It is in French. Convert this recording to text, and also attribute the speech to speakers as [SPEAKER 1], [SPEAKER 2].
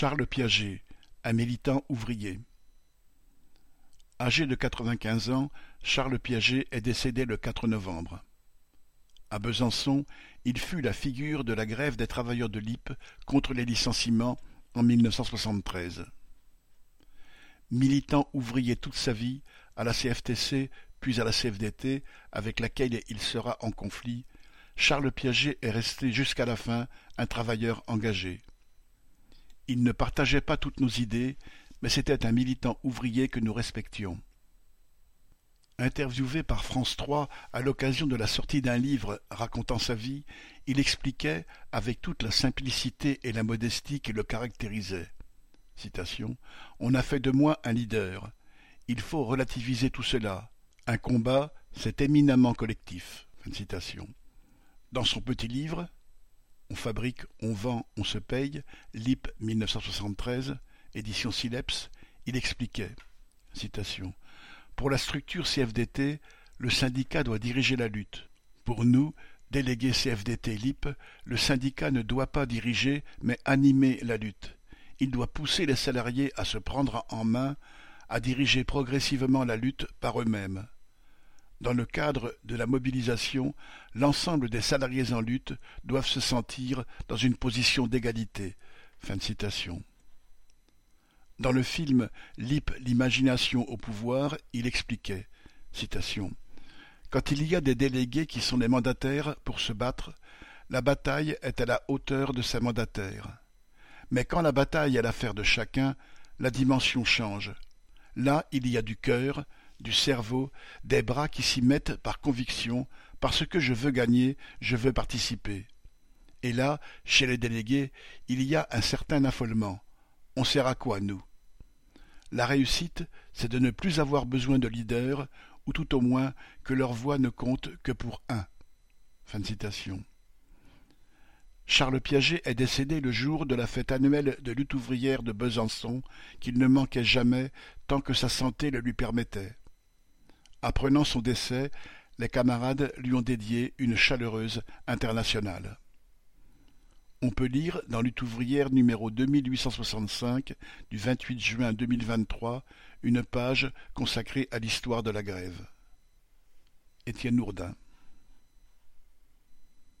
[SPEAKER 1] Charles Piaget, un militant ouvrier. Âgé de quatre-vingt-quinze ans, Charles Piaget est décédé le 4 novembre. À Besançon, il fut la figure de la grève des travailleurs de l'IP contre les licenciements en 1973. Militant ouvrier toute sa vie, à la CFTC puis à la CFDT, avec laquelle il sera en conflit, Charles Piaget est resté jusqu'à la fin un travailleur engagé. Il ne partageait pas toutes nos idées, mais c'était un militant ouvrier que nous respections. Interviewé par France 3 à l'occasion de la sortie d'un livre racontant sa vie, il expliquait, avec toute la simplicité et la modestie qui le caractérisaient. On a fait de moi un leader. Il faut relativiser tout cela. Un combat, c'est éminemment collectif. Dans son petit livre, on fabrique, on vend, on se paye, Lip 1973, édition Sileps, il expliquait Pour la structure CFDT, le syndicat doit diriger la lutte. Pour nous, délégués CFDT LIP, le syndicat ne doit pas diriger, mais animer la lutte. Il doit pousser les salariés à se prendre en main, à diriger progressivement la lutte par eux-mêmes. Dans le cadre de la mobilisation, l'ensemble des salariés en lutte doivent se sentir dans une position d'égalité. Dans le film Lip l'imagination au pouvoir, il expliquait Quand il y a des délégués qui sont des mandataires pour se battre, la bataille est à la hauteur de ses mandataires. Mais quand la bataille est l'affaire de chacun, la dimension change. Là, il y a du cœur, du cerveau, des bras qui s'y mettent par conviction, parce que je veux gagner, je veux participer. Et là, chez les délégués, il y a un certain affolement. On sert à quoi, nous? La réussite, c'est de ne plus avoir besoin de leader, ou tout au moins que leur voix ne compte que pour un. Charles Piaget est décédé le jour de la fête annuelle de lutte ouvrière de Besançon, qu'il ne manquait jamais tant que sa santé le lui permettait. Apprenant son décès, les camarades lui ont dédié une chaleureuse internationale. On peut lire dans Lutte ouvrière numéro 2865 du 28 juin 2023 une page consacrée à l'histoire de la grève. Étienne